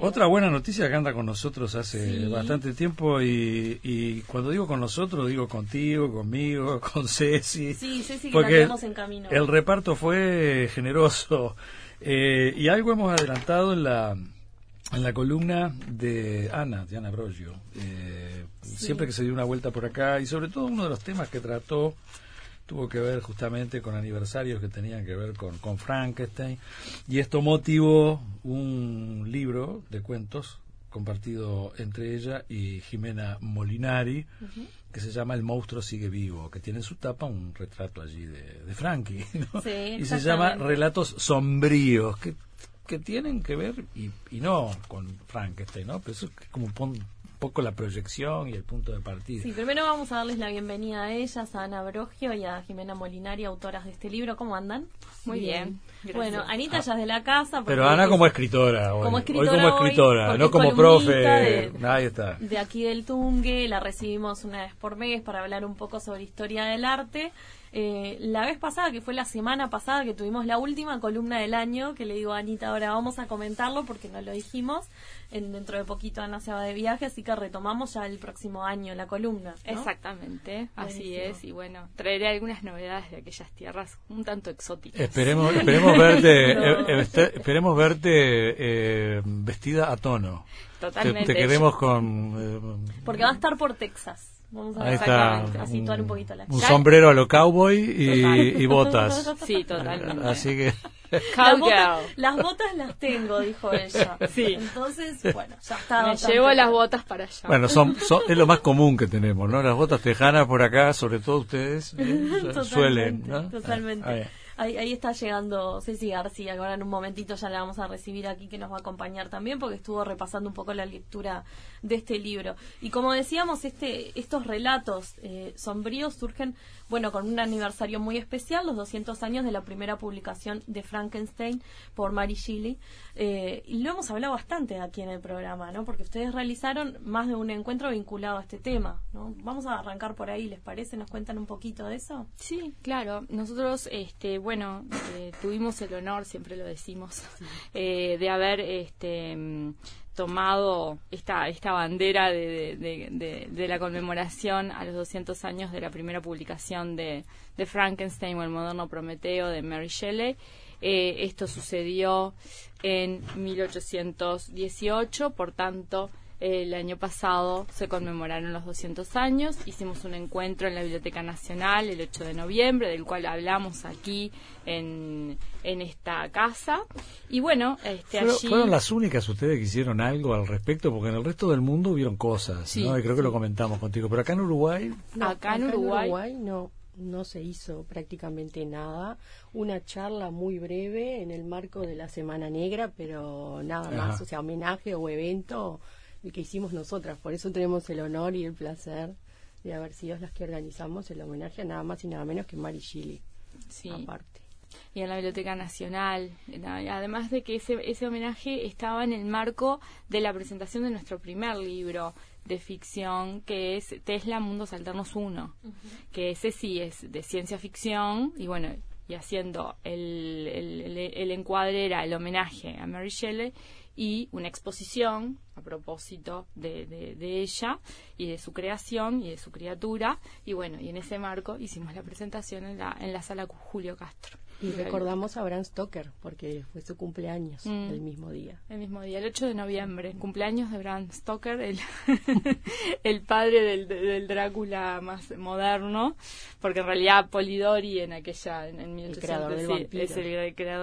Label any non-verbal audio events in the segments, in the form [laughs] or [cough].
Otra buena noticia que anda con nosotros hace bastante tiempo y, cuando digo con nosotros digo contigo, conmigo, [laughs] con Ceci. Sí, Ceci que porque en camino. El reparto fue generoso eh, y algo hemos adelantado en la en la columna de Ana, de Ana Brogio. Eh, siempre que se dio una vuelta por acá y sobre todo uno de los temas que trató tuvo que ver justamente con aniversarios que tenían que ver con, con Frankenstein y esto motivó un libro de cuentos compartido entre ella y Jimena Molinari que se llama El monstruo sigue vivo, que tiene en su tapa un retrato allí de, de Frankie, [laughs] y se llama Relatos sombríos, que, que tienen que ver, y, y no con Frankenstein, ¿no? pero eso es como un poco la proyección y el punto de partida. Sí, primero vamos a darles la bienvenida a ellas, a Ana Brogio y a Jimena Molinari, autoras de este libro. ¿Cómo andan? Muy bien. Bueno, Anita ya es de la casa. Pero Ana como escritora. Hoy. Como escritora. Hoy como escritora, no como profe. De, Ahí está. De aquí del Tungue, la recibimos una vez por mes para hablar un poco sobre historia del arte. Eh, la vez pasada, que fue la semana pasada, que tuvimos la última columna del año, que le digo a Anita, ahora vamos a comentarlo porque no lo dijimos, en, dentro de poquito Ana se va de viaje, así que retomamos ya el próximo año la columna. Exactamente, así es, y bueno, traeré algunas novedades de aquellas tierras un tanto exóticas. Esperemos, esperemos verte, [laughs] eh, eh, este, esperemos verte vestida a tono. Totalmente. Te, queremos con... porque va a estar por Texas. Vamos a, situar un poquito la Un sombrero a lo cowboy y, botas. Sí, totalmente. Así que. Las botas, las botas, las tengo, dijo ella. Sí. Entonces, bueno, ya está. Me llevo las botas para allá. Bueno, son, es lo más común que tenemos, ¿no? Las botas tejanas por acá, sobre todo ustedes, ¿eh? [laughs] suelen, ¿no? Totalmente. Ahí, ahí, está llegando Ceci García, ahora en un momentito ya la vamos a recibir aquí, que nos va a acompañar también, porque estuvo repasando un poco la lectura de este libro. Y como decíamos, este, estos relatos eh, sombríos surgen bueno, con un aniversario muy especial, los 200 años de la primera publicación de Frankenstein por Mary Shelley. Eh, y lo hemos hablado bastante aquí en el programa, ¿no? Porque ustedes realizaron más de un encuentro vinculado a este tema, ¿no? Vamos a arrancar por ahí, ¿les parece? ¿Nos cuentan un poquito de eso? Sí, claro. Nosotros, este, bueno, eh, tuvimos el honor, siempre lo decimos, [laughs] eh, de haber, este tomado esta, esta bandera de, de, la conmemoración a los 200 años de la primera publicación de, Frankenstein o el moderno Prometeo de Mary Shelley. Eh, esto sucedió en 1818, por tanto, el año pasado se conmemoraron los 200 años, hicimos un encuentro en la Biblioteca Nacional el 8 de noviembre, del cual hablamos aquí en, en esta casa. Y bueno, este, ¿Fueron, allí... ¿Fueron las únicas ustedes que hicieron algo al respecto? Porque en el resto del mundo hubieron cosas, ¿no? Y creo que lo comentamos contigo. Pero acá en Uruguay... acá en Uruguay... no no se hizo prácticamente nada. Una charla muy breve en el marco de la Semana Negra, pero nada más, o sea, homenaje o evento el que hicimos nosotras. Por eso tenemos el honor y el placer de haber sido las que organizamos el homenaje a nada más y nada menos que Mari Chile. Sí. Aparte. Y en la Biblioteca Nacional. Además de que ese, ese homenaje estaba en el marco de la presentación de nuestro primer libro de ficción, que es Tesla Mundos Alternos 1, que ese sí es de ciencia ficción y bueno, y haciendo el, el, el encuadre era el homenaje a Mary Shelley y una exposición a propósito de, de, ella y de su creación y de su criatura. Y bueno, y en ese marco hicimos la presentación en la, en la sala Julio Castro. Y recordamos a Bram Stoker, porque fue su cumpleaños mm. el mismo día. El mismo día, el 8 de noviembre, cumpleaños de Bram Stoker, el, [laughs] el padre del, del, Drácula más moderno, porque en realidad Polidori en aquella, en, en es el, creador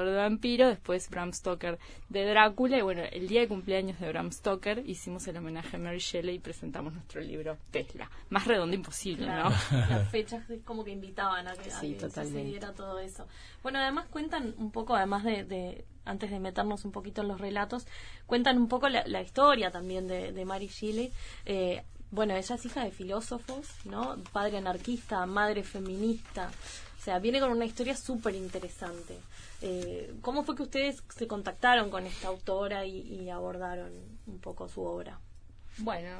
de vampiro, después Bram Stoker de Drácula, y bueno, el día de cumpleaños de Bram Stoker hicimos el homenaje a Mary Shelley y presentamos nuestro libro Tesla. Más redondo imposible, ¿no? [laughs] Las fechas como que invitaban a que, se diera todo eso. Bueno, además cuentan un poco, además de, antes de meternos un poquito en los relatos, cuentan un poco la, historia también de, de Mary Shelley. Eh, bueno, ella es hija de filósofos, ¿no? Padre anarquista, madre feminista. O sea, viene con una historia súper interesante. Eh, ¿Cómo fue que ustedes se contactaron con esta autora y, abordaron un poco su obra? Bueno,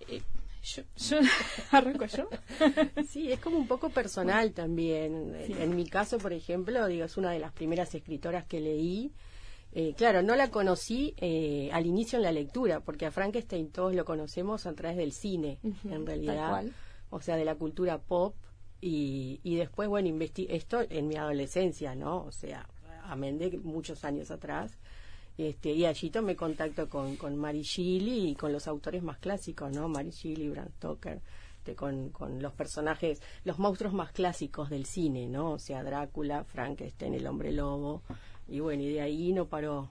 eh, yo, yo [laughs] arranco yo. [laughs] sí, es como un poco personal también. En mi caso, por ejemplo, digo, es una de las primeras escritoras que leí. Eh, claro, no la conocí eh, al inicio en la lectura, porque a Frankenstein todos lo conocemos a través del cine, en realidad, o sea, de la cultura pop, y, y después, bueno, investigué esto en mi adolescencia, ¿no? O sea, amén de muchos años atrás, este, y allí tomé contacto con, con Mary Shelley y con los autores más clásicos, ¿no? Mary Shelley, Bram Stoker, este, con, con los personajes, los monstruos más clásicos del cine, ¿no? O sea, Drácula, Frankenstein, el hombre lobo, y bueno, y de ahí no paró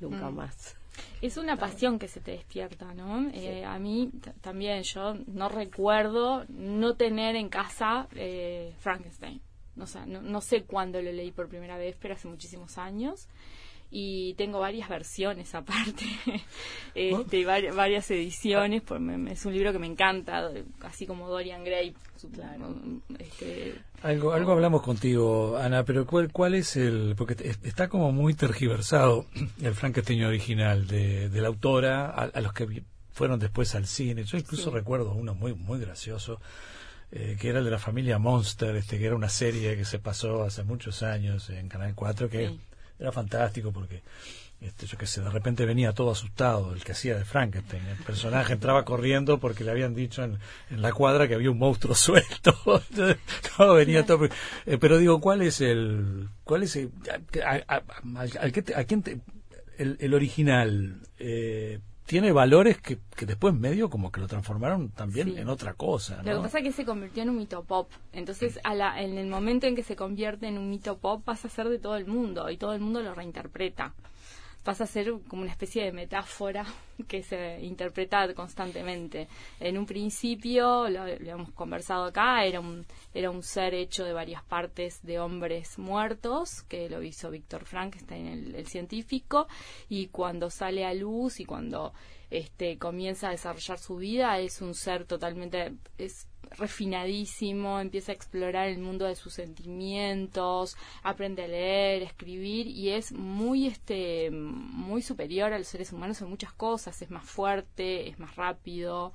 nunca mm. más. Es una pasión que se te despierta, ¿no? Eh, a mí también, yo no recuerdo no tener en casa eh, Frankenstein. O sea, no, no sé cuándo lo leí por primera vez, pero hace muchísimos años y tengo varias versiones aparte, [laughs] este, varias, ediciones, es un libro que me encanta, así como Dorian Gray. Este, algo, algo hablamos contigo, Ana, pero ¿cuál, cuál es el...? Porque está como muy tergiversado [clears throat] el Frankenstein original de, de la autora a, los que fueron después al cine. Yo incluso recuerdo uno muy, muy gracioso. Eh, que era el de la familia Monster, este, que era una serie que se pasó hace muchos años en Canal 4, que era fantástico porque este, yo qué sé, de repente venía todo asustado el que hacía de Frankenstein. El personaje entraba corriendo porque le habían dicho en, la cuadra que había un monstruo [laughs] suelto. todo venía todo. Eh, pero digo, ¿cuál es el. ¿Cuál es el. A, a, quién el, el, original? Eh, tiene valores que, que, después medio como que lo transformaron también en otra cosa. Lo que pasa es que se convirtió en un mito pop. Entonces, a la, en el momento en que se convierte en un mito pop, pasa a ser de todo el mundo y todo el mundo lo reinterpreta pasa a ser como una especie de metáfora [laughs] que se interpreta constantemente. En un principio, lo, hemos conversado acá, era un, era un ser hecho de varias partes de hombres muertos, que lo hizo Víctor Frankenstein, el, el científico, y cuando sale a luz y cuando este, comienza a desarrollar su vida, es un ser totalmente, es refinadísimo, empieza a explorar el mundo de sus sentimientos, aprende a leer, escribir y es muy este muy superior a los seres humanos en muchas cosas, es más fuerte, es más rápido.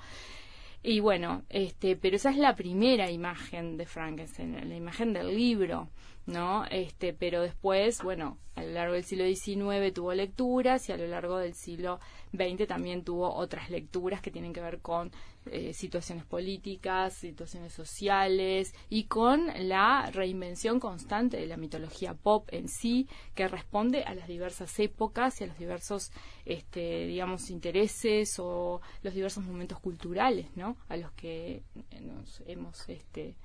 Y bueno, este, pero esa es la primera imagen de Frankenstein, la imagen del libro. ¿no? Este, pero después, bueno, a lo largo del siglo XIX tuvo lecturas y a lo largo del siglo XX también tuvo otras lecturas que tienen que ver con eh, situaciones políticas, situaciones sociales y con la reinvención constante de la mitología pop en sí, que responde a las diversas épocas y a los diversos, este, digamos, intereses o los diversos momentos culturales, ¿no? A los que nos hemos, este,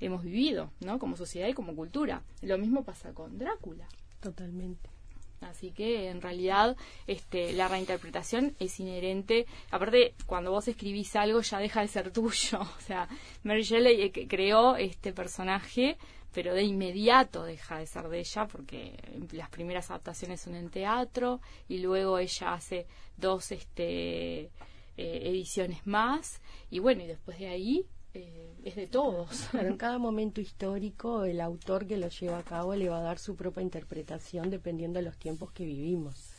hemos vivido, ¿no? Como sociedad y como cultura. Lo mismo pasa con Drácula. Totalmente. Así que en realidad este, la reinterpretación es inherente. Aparte, cuando vos escribís algo ya deja de ser [laughs] tuyo. O sea, Mary Shelley eh, creó este personaje, pero de inmediato deja de ser de ella porque las primeras adaptaciones son en teatro y luego ella hace dos este, eh, ediciones más. Y bueno, y después de ahí eh, es de todos. [laughs] Pero en cada momento histórico el autor que lo lleva a cabo le va a dar su propia interpretación dependiendo de los tiempos que vivimos,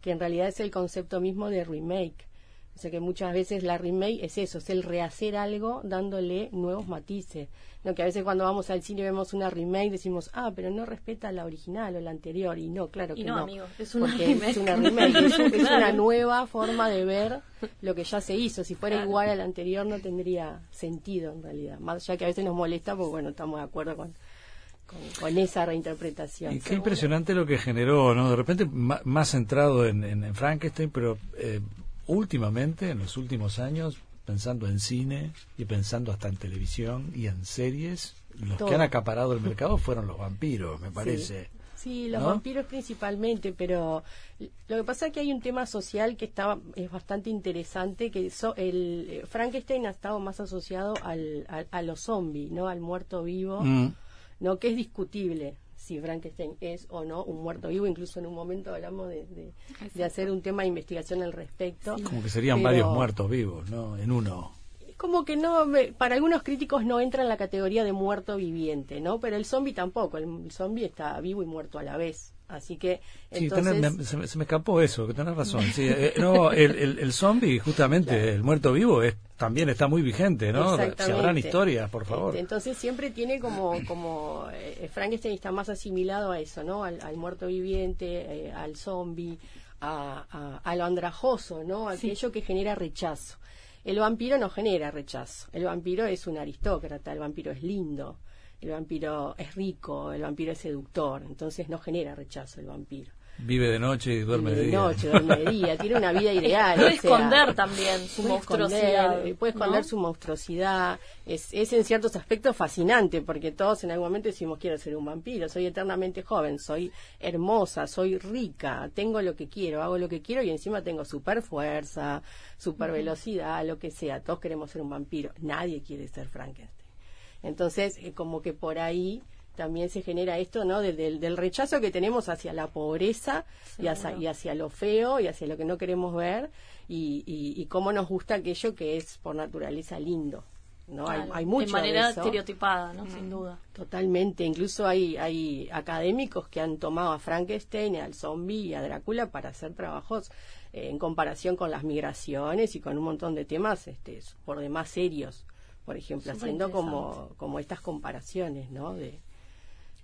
que en realidad es el concepto mismo de remake. O sea que muchas veces la remake es eso, es el rehacer algo dándole nuevos matices. No, que a veces cuando vamos al cine y vemos una remake decimos, ah, pero no respeta la original o la anterior. Y no, claro que no. no. Amigo, es una remake. Es una remake, es, [laughs] una nueva forma de ver lo que ya se hizo. Si fuera igual a la anterior no tendría sentido en realidad. Más ya que a veces nos molesta, pues bueno, estamos de acuerdo con, con, esa reinterpretación. Y qué impresionante lo que generó, ¿no? De repente más centrado en, en, Frankenstein, pero eh, últimamente, en los últimos años, pensando en cine y pensando hasta en televisión y en series, los que han acaparado el mercado fueron los vampiros, me parece. Sí. los vampiros principalmente, pero lo que pasa es que hay un tema social que está es bastante interesante, que el eh, Frankenstein ha estado más asociado al, a los zombies, ¿no? Al muerto vivo, mm. ¿no? Que es discutible si Frankenstein es o no un muerto vivo. Incluso en un momento hablamos de, de, hacer un tema de investigación al respecto. Como que serían varios muertos vivos, ¿no? En uno. Como que no, para algunos críticos no entra en la categoría de muerto viviente, ¿no? Pero el zombie tampoco. El, zombie está vivo y muerto a la vez. Así que Sí, tenés- se, me, se me escapó eso, que tenés razón. Sí, [laughs] eh, no, el, el, el zombie, justamente, el muerto vivo, es, también está muy vigente, ¿no? Exactamente. habrán historias, por favor. Este, entonces siempre tiene como, como eh, Frankenstein está más asimilado a eso, ¿no? Al, al muerto viviente, eh, al zombie, a, a- a lo andrajoso, ¿no? Aquello que genera rechazo. El vampiro no genera rechazo. El vampiro es un aristócrata, el vampiro es lindo, el vampiro es rico, el vampiro es seductor, entonces no genera rechazo el vampiro. Vive de noche y duerme de, de día. noche, duerme de día, tiene una vida [laughs] ideal. Puede o sea, esconder también su puede monstruosidad. esconder, puede esconder ¿no? su monstruosidad. Es, es en ciertos aspectos fascinante, porque todos en algún momento decimos quiero ser un vampiro, soy eternamente joven, soy hermosa, soy rica, tengo lo que quiero, hago lo que quiero y encima tengo super fuerza, super velocidad, lo que sea. Todos queremos ser un vampiro. Nadie quiere ser Frankenstein. Entonces, eh, como que por ahí también se genera esto, ¿no? Del, del- del rechazo que tenemos hacia la pobreza y hacia, y hacia lo feo y hacia lo que no queremos ver y, y, y cómo nos gusta aquello que es por naturaleza lindo, ¿no? Hay, Claro, hay mucho de manera de eso. estereotipada, ¿no? Sin duda. Totalmente, incluso hay, hay académicos que han tomado a Frankenstein, al zombie y a Drácula para hacer trabajos eh, en comparación con las migraciones y con un montón de temas este, por demás serios, por ejemplo, Súper haciendo como, como estas comparaciones, ¿no? De,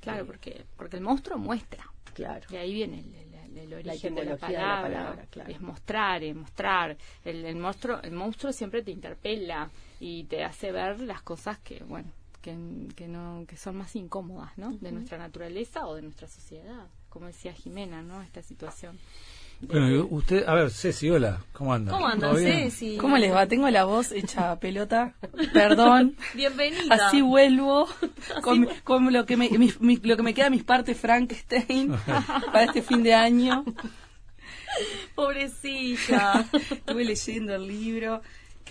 Claro, porque, porque el monstruo muestra. claro. De ahí viene el, el- el origen de la etimología de la palabra. palabra, claro. Es mostrar, es mostrar. El, el monstruo, el monstruo siempre te interpela y te hace ver las cosas que, bueno, que, que no, que son más incómodas, ¿no? De nuestra naturaleza o de nuestra sociedad. Como decía Jimena, ¿no? Esta situación. Bueno, usted, a ver, Ceci, hola, ¿cómo anda? ¿Cómo andan. Ceci? ¿Cómo les va? Tengo la voz hecha pelota. Perdón. [laughs] Bienvenida. Así vuelvo con, con lo, que me, mi- mi- lo que me queda de mis partes Frankenstein [laughs] para este fin de año. Pobrecita. [laughs] Estuve leyendo el libro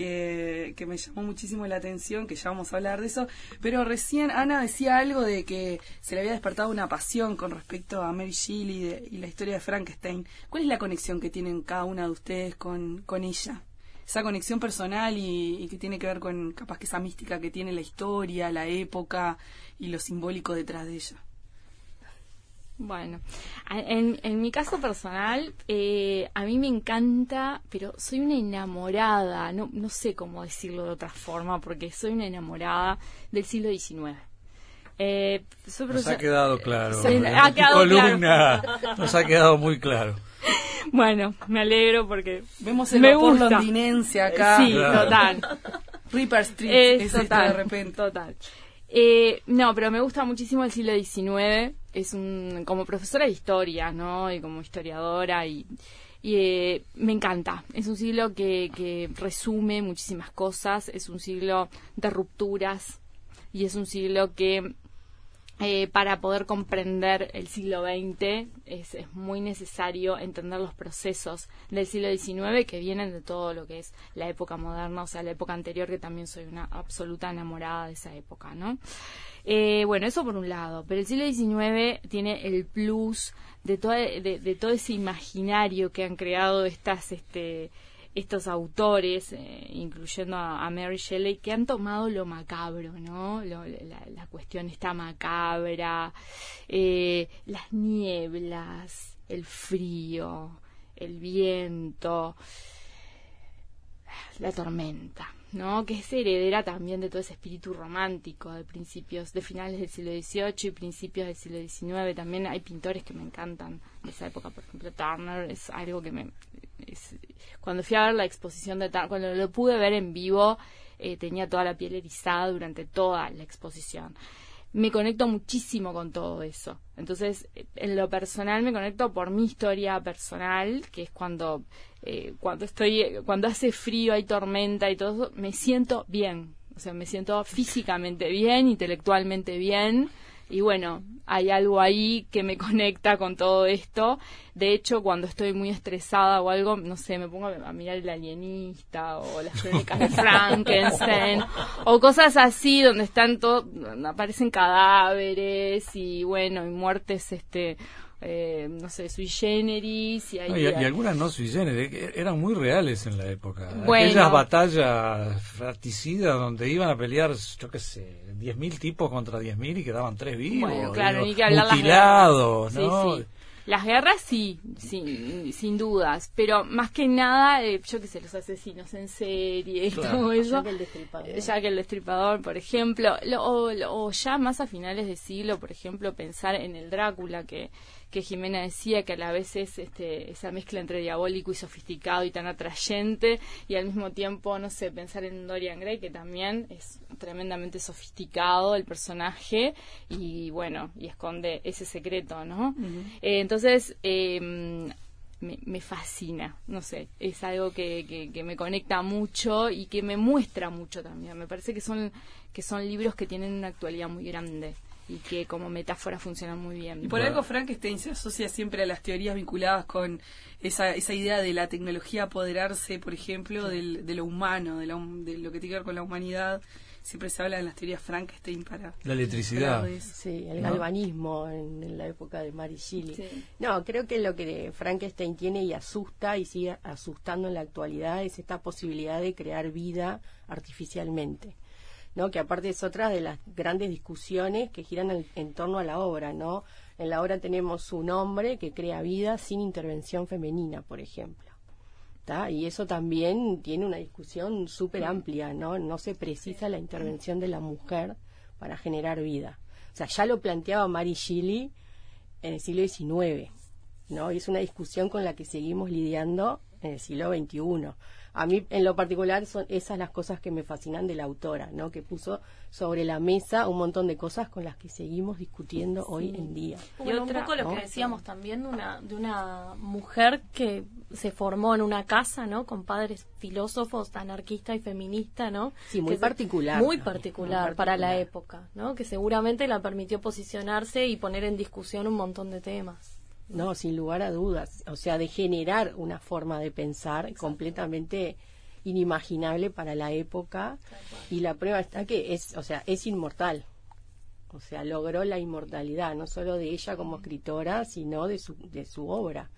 que, me llamó muchísimo la atención, que ya vamos a hablar de eso. Pero recién Ana decía algo de que se le había despertado una pasión con respecto a Mary Shelley y, de- y la historia de Frankenstein. ¿Cuál es la conexión que tienen cada una de ustedes con, con ella? Esa conexión personal y, y que tiene que ver con capaz que esa mística que tiene la historia, la época y lo simbólico detrás de ella. Bueno, en, en mi caso personal, eh, a mí me encanta, pero soy una enamorada, no, no sé cómo decirlo de otra forma, porque soy una enamorada del siglo XIX. Eh, soy Nos ha quedado claro. Ha quedado columna nos ha quedado muy claro. [laughs] Bueno, me alegro porque Vemos el me vapor gusta. londinense acá. Sí, Claro. total. Reaper Street Es total, de repente. Total. Eh, no, pero me gusta muchísimo el siglo XIX. Es un, como profesora de historia, ¿no? Y como historiadora y, y, eh, me encanta. Es un siglo que, que resume muchísimas cosas. Es un siglo de rupturas y es un siglo que eh, para poder comprender el siglo XX es, muy necesario entender los procesos del siglo XIX que vienen de todo lo que es la época moderna, o sea, la época anterior, que también soy una absoluta enamorada de esa época, ¿no? Eh, bueno, eso por un lado, pero el siglo XIX tiene el plus de, todo de, de todo ese imaginario que han creado estas, este, estos autores, eh, incluyendo a, Mary Shelley, que han tomado lo macabro, ¿no? La, cuestión está macabra, eh, las nieblas, el frío, el viento, la tormenta, ¿no? Que es heredera también de todo ese espíritu romántico de principios, de finales del siglo XVIII y principios del siglo XIX. También hay pintores que me encantan de esa época, por ejemplo, Turner es algo que me... cuando fui a ver la exposición de Turner, cuando lo pude ver en vivo, eh, tenía toda la piel erizada durante toda la exposición me conecto muchísimo con todo eso. Entonces, eh, en lo personal me conecto por mi historia personal, que es cuando eh, cuando estoy cuando hace frío, hay tormenta y todo eso, me siento bien. O sea, me siento físicamente bien, intelectualmente bien. Y bueno, hay algo ahí que me [laughs] conecta con todo esto. De hecho, cuando estoy muy estresada o algo, no sé, me pongo a mirar el alienista o las [laughs] crónicas de Frankenstein o cosas así donde están todo, aparecen cadáveres y bueno, y muertes, este, eh, no sé, sui generis y, hay, No, y, y algunas no sui generis, que eran muy reales en la época. Bueno. Aquellas batallas fratricidas donde iban a pelear, yo qué sé, 10.000 tipos contra 10.000 y quedaban tres vivos. Bueno, claro, digo, ni que hablar las mutilados, guerras. ¿no? Sí, sí. Las guerras sí, sin, sin dudas, pero más que nada, eh, yo qué sé, los asesinos en serie y todo eso. Ya que el destripador. Ya que el destripador, por ejemplo, lo- o, o ya más a finales de siglo, por ejemplo, pensar en el Drácula que que Jimena decía que a la vez es este, esa mezcla entre diabólico y sofisticado y tan atrayente y al mismo tiempo, no sé, pensar en Dorian Gray que también es tremendamente sofisticado el personaje y bueno, y esconde ese secreto, ¿no? Eh, entonces, eh, me, me fascina, no sé, es algo que, que, que me conecta mucho y que me muestra mucho también. Me parece que son, que son libros que tienen una actualidad muy grande y que como metáfora funcionan muy bien. Y por algo Frankenstein se asocia siempre a las teorías vinculadas con esa, esa idea de la tecnología apoderarse, por ejemplo, del, de lo humano, de, la de lo que tiene que ver con la humanidad. Siempre se habla en las teorías Frankenstein para... La electricidad. Sí, el ¿No? galvanismo en, en la época de Mary Shelley. Sí. No, creo que lo que Frankenstein tiene y asusta y sigue asustando en la actualidad es esta posibilidad de crear vida artificialmente. ¿No? que aparte es otra de las grandes discusiones que giran al- en torno a la obra, ¿no? En la obra tenemos un hombre que crea vida sin intervención femenina, por ejemplo. Y eso también tiene una discusión súper amplia, ¿no? No se precisa la intervención de la mujer para generar vida. O sea, ya lo planteaba Mary Shelley en el siglo XIX, ¿no? Y es una discusión con la que seguimos lidiando en el siglo XXI. A mí, en lo particular, son esas las cosas que me fascinan de la autora, ¿no? Que puso sobre la mesa un montón de cosas con las que seguimos discutiendo hoy en día. Bueno, otra, un poco lo ¿no? que decíamos también de una, de una mujer que se formó en una casa, ¿no? Con padres filósofos, anarquista y feminista, ¿no? Sí, muy Que particular Muy particular, muy para la época, ¿no? Que seguramente la permitió posicionarse y poner en discusión un montón de temas. No, sin lugar a dudas. O sea, de generar una forma de pensar completamente inimaginable para la época. Y la prueba está que es, o sea, es inmortal. O sea, logró la inmortalidad, no solo de ella como escritora, sino de su, de su obra.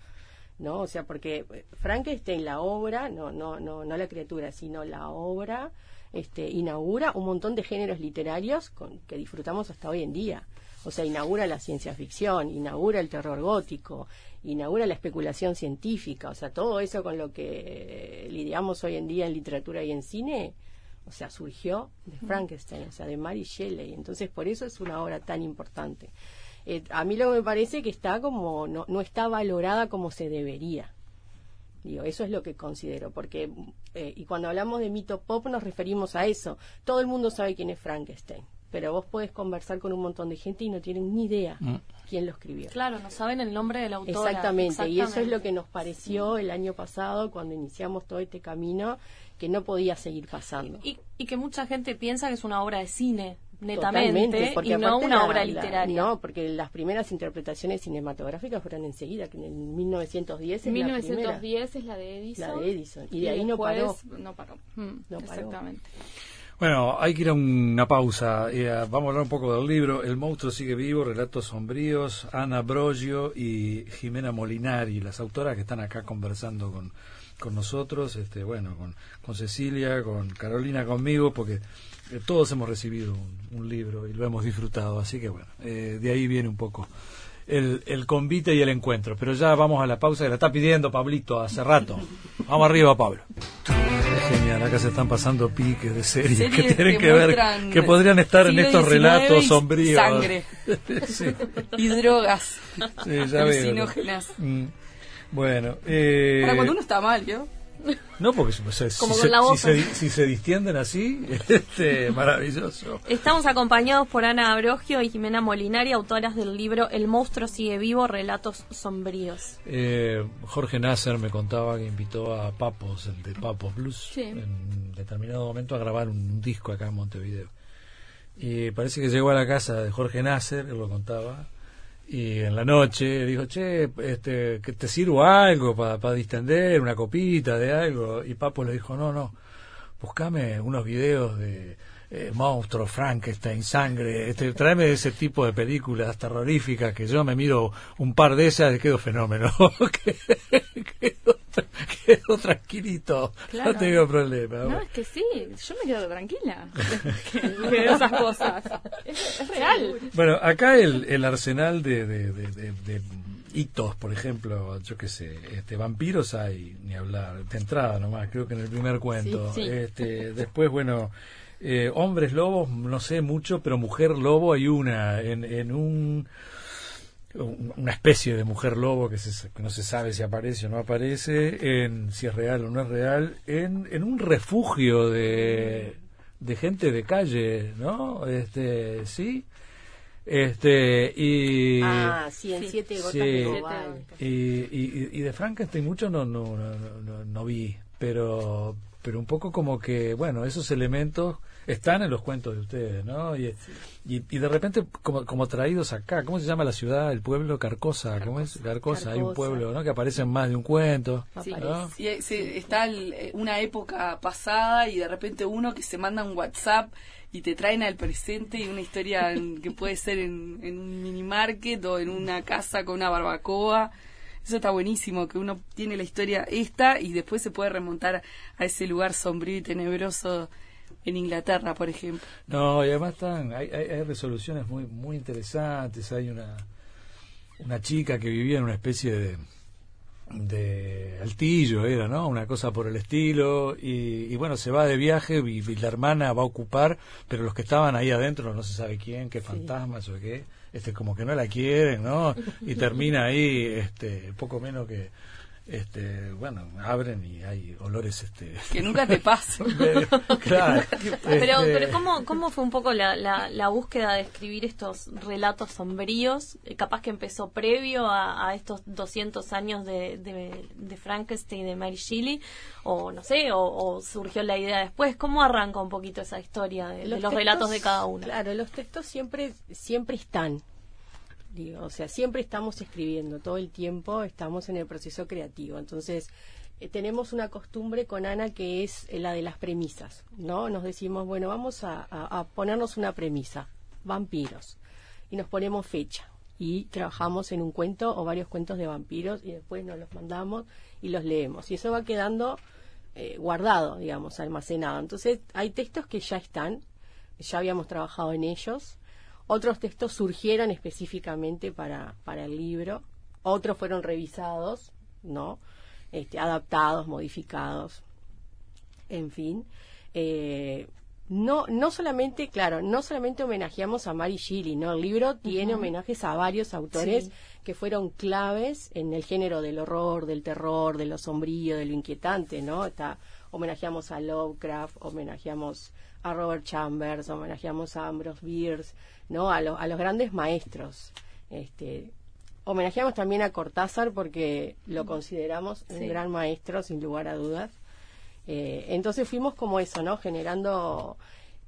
¿No? O sea, porque Frankenstein, la obra, no, no, no, no la criatura, sino la obra, este, inaugura un montón de géneros literarios con, que disfrutamos hasta hoy en día. O sea, inaugura la ciencia ficción, inaugura el terror gótico, inaugura la especulación científica, o sea, todo eso con lo que lidiamos hoy en día en literatura y en cine, o sea, surgió de Frankenstein, o sea, de Mary Shelley. Entonces, por eso es una obra tan importante. Eh, a mí lo que me parece que está como, no, no está valorada como se debería. Digo, eso es lo que considero, porque, eh, y cuando hablamos de mito pop nos referimos a eso. Todo el mundo sabe quién es Frankenstein, pero vos podés conversar con un montón de gente y no tienen ni idea Mm. quién lo escribió. Claro, no saben el nombre de la autora. Exactamente, y eso es Exactamente. lo que nos pareció el año pasado cuando iniciamos todo este camino, que no podía seguir pasando. Y, y que mucha gente piensa que es una obra de cine, Totalmente, netamente, porque y no una la- obra la- literaria. no, porque las primeras interpretaciones cinematográficas fueron enseguida, que en 1910 es la 1910 es la de Edison. La de Edison, y de ahí no paró. No paró. Mm, No paró. Exactamente. Bueno, hay que ir a una pausa. Eh, vamos a hablar un poco del libro. El monstruo sigue vivo, relatos sombríos. Ana Brogio y Jimena Molinari, las autoras que están acá conversando con, con nosotros. Este, bueno, con, con Cecilia, con Carolina, conmigo, porque eh, todos hemos recibido un, un libro y lo hemos disfrutado. Así que bueno, eh, de ahí viene un poco el, el convite y el encuentro. Pero ya vamos a la pausa que la está pidiendo Pablito hace rato. Vamos arriba, Pablo. Es genial, acá se están pasando piques de series, Series que tienen que que, ver, que podrían estar en estos relatos sombríos. sangre. [laughs] sí, Y drogas sí, ya veo. alucinógenas. Mm, Bueno, eh, Para cuando uno está mal, ¿yo? No porque si, se, la si, voz. se, si se distienden así, [laughs] este, maravilloso. Estamos acompañados por Ana Abrogio y Jimena Molinari, autoras del libro El monstruo sigue vivo, relatos sombríos. Eh, Jorge Nasser me contaba que invitó a Papos, el de Papos Blues, Sí. en determinado momento a grabar un, disco acá en Montevideo. Y parece que llegó a la casa de Jorge Nasser, él lo contaba, y en la noche dijo, che, este, que te sirvo algo para distender, una copita de algo. Y Papo le dijo, no, no, buscame unos videos de eh, monstruos, Frankenstein, sangre, este, tráeme ese tipo de películas terroríficas que yo me miro un par de esas y quedo fenómeno. [laughs] quedo, [laughs] quedo tranquilito, Claro. no tengo problema. No, es que sí, yo me quedo tranquila [laughs] esas cosas. Es, es real. Bueno, acá el, el arsenal de, de, de- hitos, por ejemplo, yo qué sé, este, vampiros hay, ni hablar, de entrada nomás, creo que en el primer cuento. Sí, sí. Este, después, bueno, eh, hombres lobos, no sé mucho, pero mujer lobo hay una, en, en un- una especie de mujer lobo que, se- que no se sabe si aparece o no aparece, en si es real o no es real, en, en un refugio de, de gente de calle, ¿no? Este, sí. Este, y, Ah, sí, en siete gotas Sí. de y, y, y de Frankenstein mucho no, no, no, no, no- no vi, pero, pero un poco como que, bueno, esos elementos están en los cuentos de ustedes, ¿no? Y, y, y de repente como, como traídos acá, ¿cómo se llama la ciudad, el pueblo? Carcosa, ¿cómo es? Carcosa, hay un Carcosa. pueblo, ¿no? Que aparece en más de un cuento. Sí. ¿no? Sí, eh, sí, está el- eh, una época pasada y de repente uno que se manda un WhatsApp y te traen al presente y una historia en- que puede ser en, en un mini market o en una casa con una barbacoa. Eso está buenísimo, que uno tiene la historia esta y después se puede remontar a ese lugar sombrío y tenebroso en Inglaterra, por ejemplo. No, y además están, hay, hay, hay resoluciones muy muy interesantes. Hay una una chica que vivía en una especie de de altillo era, ¿no? Una cosa por el estilo y, y bueno, se va de viaje y, y la hermana va a ocupar, pero los que estaban ahí adentro no se sabe quién, qué fantasmas o qué, este como que no la quieren, ¿no? Y termina ahí este poco menos que este, bueno, abren y hay olores este Que nunca te pase. [laughs] medio- claro. Pero, Este, pero ¿cómo, ¿cómo fue un poco la, la, la búsqueda de escribir estos relatos sombríos? Eh, Capaz que empezó previo a, a estos 200 años de, de, de Frankenstein y de Mary Shelley, o no sé, o, o surgió la idea después. ¿Cómo arranca un poquito esa historia de de los, textos, relatos de cada uno? Claro, los textos siempre, siempre están. Digo, o sea, siempre estamos escribiendo, todo el tiempo estamos en el proceso creativo. Entonces, eh, tenemos una costumbre con Ana que es eh, la de las premisas, ¿no? Nos decimos, bueno, vamos a, a- ponernos una premisa, vampiros, y nos ponemos fecha. Y trabajamos en un cuento o varios cuentos de vampiros y después nos los mandamos y los leemos. Y eso va quedando eh, guardado, digamos, almacenado. Entonces, hay textos que ya están, ya habíamos trabajado en ellos. Otros textos surgieron específicamente para, para el libro. Otros fueron revisados, ¿no? Este, adaptados, modificados. En fin. Eh, no, no solamente, claro, no solamente homenajeamos a Mary Shelley, ¿no? El libro tiene homenajes a varios autores Sí. que fueron claves en el género del horror, del terror, de lo sombrío, de lo inquietante, ¿no? Está, homenajeamos a Lovecraft, homenajeamos a Robert Chambers, homenajeamos a Ambrose Bierce, ¿no? A, lo- a los grandes maestros. Este, homenajeamos también a Cortázar porque lo consideramos un gran maestro, sin lugar a dudas. Eh, entonces fuimos como eso, ¿no? Generando,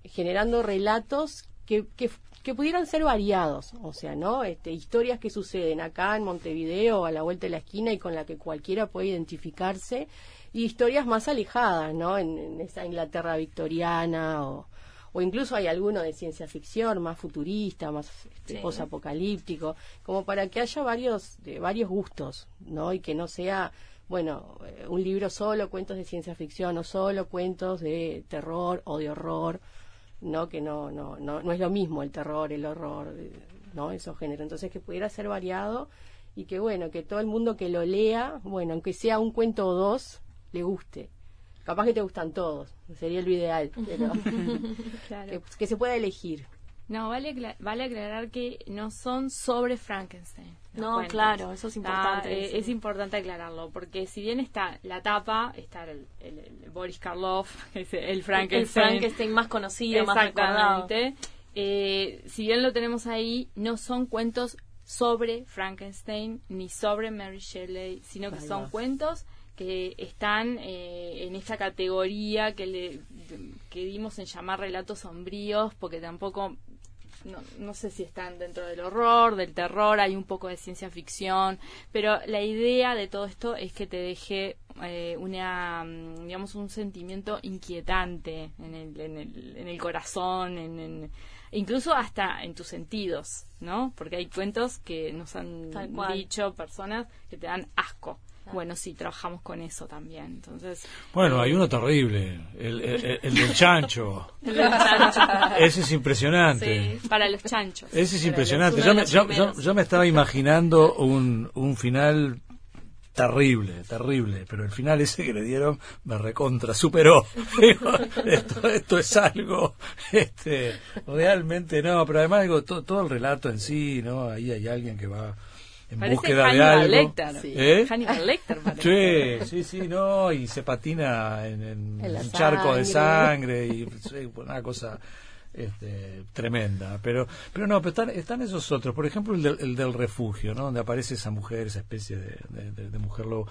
generando relatos que, que, que pudieran ser variados, o sea, ¿no? Este, historias que suceden acá en Montevideo, a la vuelta de la esquina y con la que cualquiera puede identificarse, y historias más alejadas, ¿no? En, en esa Inglaterra victoriana o, o incluso hay alguno de ciencia ficción más futurista, más este, Sí. posapocalíptico, como para que haya varios de varios gustos, ¿no? Y que no sea bueno, eh, un libro solo cuentos de ciencia ficción o solo cuentos de terror o de horror, ¿no? Que no no no no es lo mismo el terror, el horror, ¿no? Esos géneros. Entonces que pudiera ser variado y que bueno, que todo el mundo que lo lea, bueno, aunque sea un cuento o dos, le guste. Capaz que te gustan todos, sería lo ideal, pero [laughs] Claro. que, que se pueda elegir. No, vale, vale aclarar que no son sobre Frankenstein. No, cuentos. claro, eso es Está, importante eh, es importante aclararlo, porque si bien está la tapa, está el, el- el Boris Karloff, [laughs] el Frankenstein. El Frankenstein más conocido, más recordado. Eh, si bien lo tenemos ahí, no son cuentos sobre Frankenstein ni sobre Mary Shelley, sino que son cuentos que están eh, en esta categoría que le que dimos en llamar relatos sombríos, porque tampoco no, no sé si están dentro del horror, del terror, hay un poco de ciencia ficción, pero la idea de todo esto es que te deje eh, una, mm, digamos, un sentimiento inquietante en el, en el, en el corazón, en, en- incluso hasta en tus sentidos, ¿no? Porque hay cuentos que nos han dicho personas que te dan asco. Bueno, sí, trabajamos con eso también. Entonces, bueno, hay uno terrible, el, el, [laughs] del chancho. Ese es impresionante. Sí, para los chanchos. Ese es impresionante. Yo me, yo, yo me, estaba imaginando un, un final terrible, terrible, pero el final ese que le dieron me recontra superó. [laughs] esto, esto es algo, este, realmente no, pero además digo, todo, todo el relato en sí, ¿no? Ahí hay alguien que va en búsqueda de algo. Lecter. Sí. ¿Eh? Hannibal Lecter, sí, sí, sí, no, y se patina en, un charco de sangre y una cosa este, tremenda. Pero, pero no, pero están, están esos otros. Por ejemplo, el, el del refugio, ¿no? Donde aparece esa mujer, esa especie de, de, mujer lobo.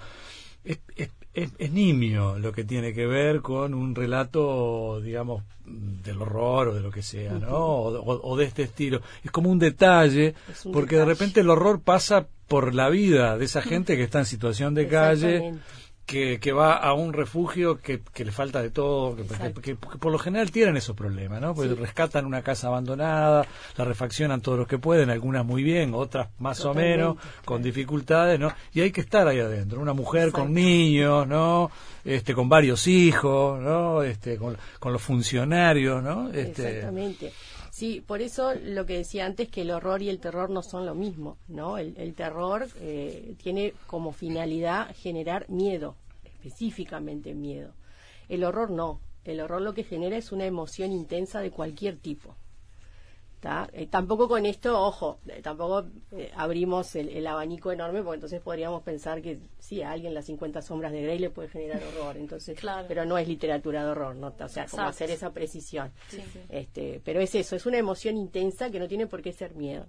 Es, es, es, nimio lo que tiene que ver con un relato, digamos, del horror o de lo que sea, ¿no? O, de este estilo. Es como un detalle, porque de repente el horror pasa por la vida de esa gente que está en situación de calle que, que, va a un refugio que, que le falta de todo, que, por lo general tienen esos problemas, ¿no? Porque rescatan una casa abandonada, la refaccionan todos los que pueden, algunas muy bien, otras más o menos, con dificultades, ¿no? Y hay que estar ahí adentro, una mujer con niños, ¿no? Este, con varios hijos, ¿no? Este, con, con los funcionarios, ¿no? Este, Exactamente. Sí, por eso lo que decía antes, que el horror y el terror no son lo mismo, ¿no? El, terror eh, tiene como finalidad generar miedo, específicamente miedo. El horror no. El horror lo que genera es una emoción intensa de cualquier tipo. Eh, tampoco con esto, ojo, eh, tampoco eh, abrimos el, abanico enorme, porque entonces podríamos pensar que sí, a alguien las 50 sombras de Grey le puede generar horror, entonces, pero no es literatura de horror, ¿no? O sea, como hacer esa precisión. Este, pero es eso, es una emoción intensa que no tiene por qué ser miedo.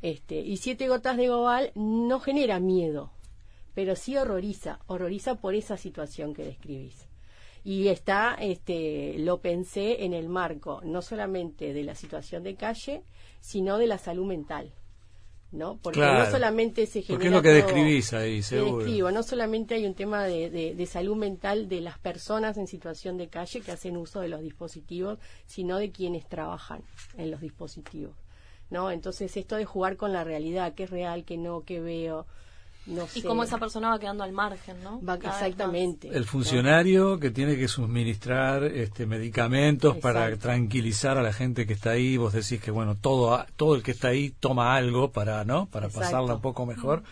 Este, y Siete Gotas de Gobal no genera miedo, pero sí horroriza, horroriza por esa situación que describís y está, este, lo pensé en el marco no solamente de la situación de calle, sino de la salud mental. ¿no? Porque no solamente se genera. Porque es lo que describís ahí, seguro. Describo, no solamente hay un tema de, de, salud mental de las personas en situación de calle que hacen uso de los dispositivos, sino de quienes trabajan en los dispositivos. ¿no? Entonces, esto de jugar con la realidad, qué es real, qué no, qué veo, y cómo esa persona va quedando al margen, ¿no? exactamente. El funcionario que tiene que suministrar este, medicamentos para tranquilizar a la gente que está ahí. Vos decís que, bueno, todo, todo el que está ahí toma algo para, ¿no? Para pasarla un poco mejor.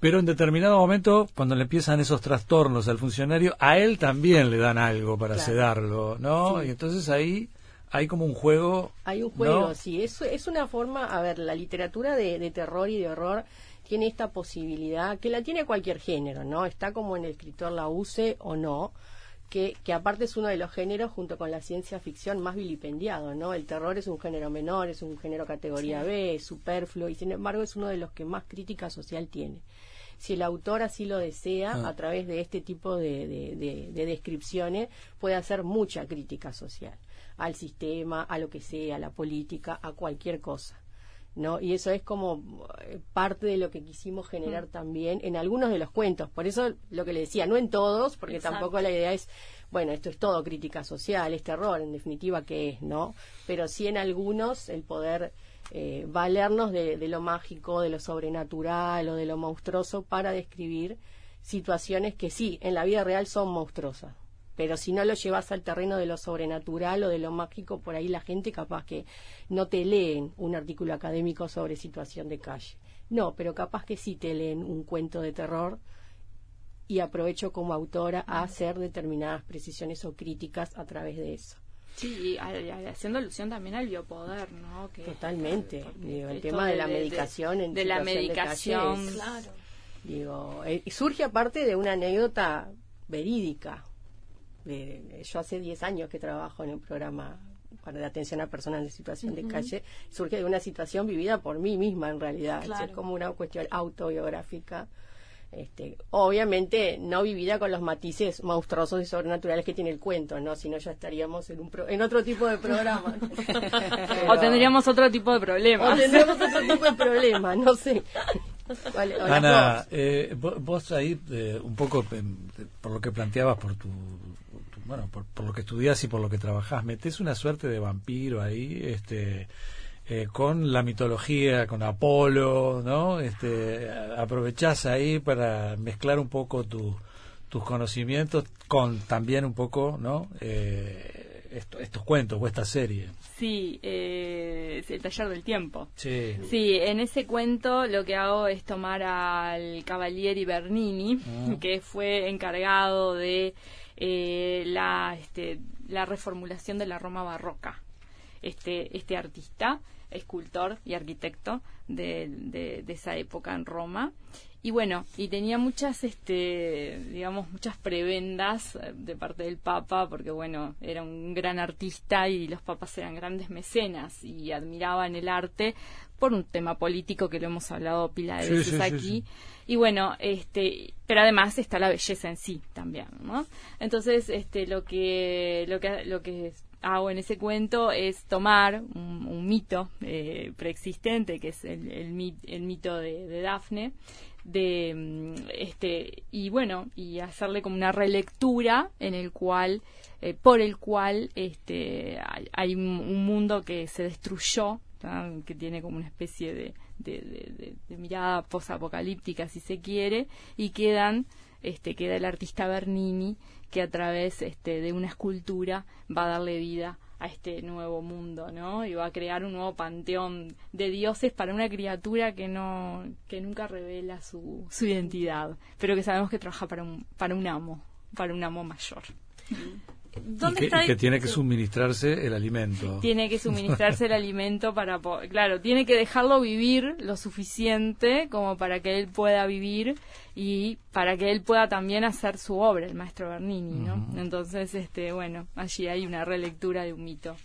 Pero en determinado momento, cuando le empiezan esos trastornos al funcionario, a él también le dan algo para sedarlo, ¿no? Y entonces ahí hay como un juego. Hay un juego, sí. Es, es una forma, a ver, la literatura de, de terror y de horror tiene esta posibilidad, que la tiene cualquier género, ¿no? Está como en el escritor la use o no, que, que, aparte es uno de los géneros, junto con la ciencia ficción, más vilipendiado, ¿no? El terror es un género menor, es un género categoría B, es superfluo, y sin embargo es uno de los que más crítica social tiene. Si el autor así lo desea, ah. a través de este tipo de, de descripciones, puede hacer mucha crítica social al sistema, a lo que sea, a la política, a cualquier cosa. ¿No? Y eso es como eh, parte de lo que quisimos generar mm. también en algunos de los cuentos. Por eso lo que le decía, no en todos, porque tampoco la idea es, bueno, esto es todo crítica social, es terror, en definitiva, que es, ¿no? Pero sí en algunos el poder eh, valernos de, de lo mágico, de lo sobrenatural o de lo monstruoso para describir situaciones que sí, en la vida real son monstruosas pero si no lo llevas al terreno de lo sobrenatural o de lo mágico, por ahí la gente capaz que no te leen un artículo académico sobre situación de calle. No, pero capaz que sí te leen un cuento de terror y aprovecho como autora a hacer determinadas precisiones o críticas a través de eso. Sí, haciendo alusión también al biopoder, ¿no? Totalmente. el tema de la medicación en de la medicación, claro. Digo, eh, surge aparte de una anécdota verídica yo hace 10 años que trabajo en un programa para de atención a personas en situación de calle, surge de una situación vivida por mí misma en realidad, es como una cuestión autobiográfica. Este, obviamente no vivida con los matices monstruosos y sobrenaturales que tiene el cuento, ¿no? Si no ya estaríamos en un en otro tipo de programa. [laughs] o tendríamos otro tipo de problemas. O tendríamos otro tipo de problemas, no sé. [laughs] Ana, eh, vos ahí eh, un poco por lo que planteabas por tu bueno, por, lo que estudias y por lo que trabajás, metes una suerte de vampiro ahí, este, eh, con la mitología, con Apolo, ¿no? Este, aprovechás ahí para mezclar un poco tu, tus conocimientos con también un poco, ¿no? Eh, estos cuentos o esta serie. Sí, eh, el taller del tiempo. Sí. Sí, en ese cuento lo que hago es tomar al Cavalieri Bernini, Ah. que fue encargado de eh, la, este, la reformulación de la Roma barroca. Este, este artista, escultor y arquitecto de, de, de esa época en Roma. Y bueno, y tenía muchas, este, digamos, muchas prebendas eh, de parte del Papa, porque bueno, era un gran artista y los papas eran grandes mecenas y admiraban el arte por un tema político que lo hemos hablado pila de Sí, veces sí, aquí. sí. Y bueno, este, pero además está la belleza en sí también, ¿no? Entonces, este, lo que, lo que, lo que hago en ese cuento es tomar un, un mito eh, preexistente, que es el, el, mi- el mito de, de Dafne, de mm, este y bueno y hacerle como una relectura en el cual eh, por el cual este hay, un, un mundo que se destruyó que tiene como una especie de- de- de mirada posapocalíptica si se quiere y quedan este queda el artista Bernini que a través este, de una escultura va a darle vida a este nuevo mundo, ¿no? Y va a crear un nuevo panteón de dioses para una criatura que no que nunca revela su, su identidad, pero que sabemos que trabaja para un para un amo, para un amo mayor. Y ¿Dónde que, está y que el- tiene que suministrarse el alimento. [laughs] Tiene que suministrarse el alimento para claro, tiene que dejarlo vivir lo suficiente como para que él pueda vivir y para que él pueda también hacer su obra, el maestro Bernini, ¿no? Entonces, este, bueno, allí hay una relectura de un mito.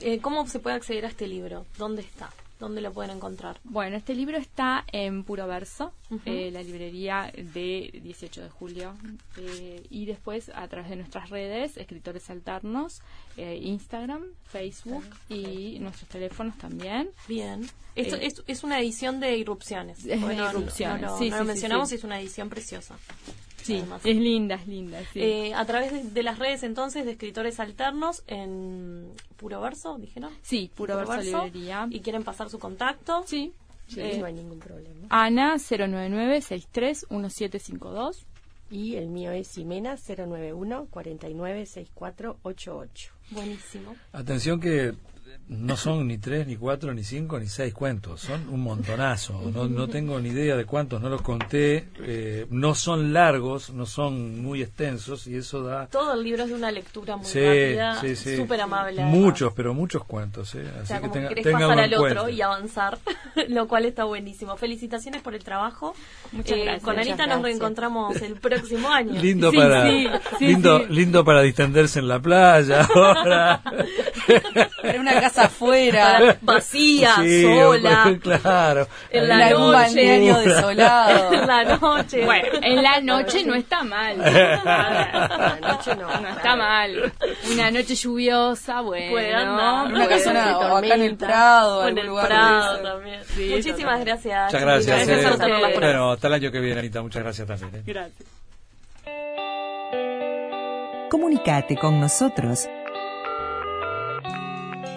Eh, ¿Cómo se puede acceder a este libro? ¿Dónde está? ¿Dónde lo pueden encontrar? Bueno, este libro está en Puro Verso, eh, la librería de 18 de julio. eh, y después a través de nuestras redes, Escritores Alternos, eh, Instagram, Facebook y nuestros teléfonos también. Bien. Esto Eh, es, es una edición de Irrupciones. Es de Porque no- Irrupciones, No, lo- sí, no sí, lo mencionamos sí. es una edición preciosa. Sí, Además. es linda, es linda. Sí. Eh, a través de, de las redes entonces de escritores alternos en Puro Verso, dijeron. sí, Puro, Verso, Librería. Y quieren pasar su contacto. Sí. Sí, Eh, no hay ningún problema. Ana 099-631752. Y el mío es Ximena 091-496488. Buenísimo. Atención que no son ni tres, ni cuatro, ni cinco, ni seis cuentos, son un montonazo. No, no tengo ni idea de cuántos, no los conté. eh, no son largos, no son muy extensos y eso da Todo el libro es de una lectura muy Sí, rápida, sí, sí. súper amable. además. muchos, pero muchos cuentos. eh, O Así sea, que como tenga- que pasar al otro cuenta. y avanzar, [laughs] lo cual está buenísimo. Felicitaciones por el trabajo. Muchas Eh, gracias. Con Anita nos reencontramos el próximo año. Lindo Sí, para sí, sí, lindo sí. lindo para distenderse en la playa ahora. [laughs] [laughs] Era una casa afuera, vacía, Sí, sola, [laughs] claro. en en la algún noche. balneario desolado. [laughs] en la noche. Bueno, en la noche no está mal. La noche no. No está mal. Una noche lluviosa, bueno. Puede andar. Una casona o acá en el. Prado, en el lugar Prado también. Sí, Muchísimas gracias. Muchas gracias. Gracias eh. bueno, hasta el año que viene, Anita. Muchas gracias también. eh. Gracias. Comunicate con nosotros.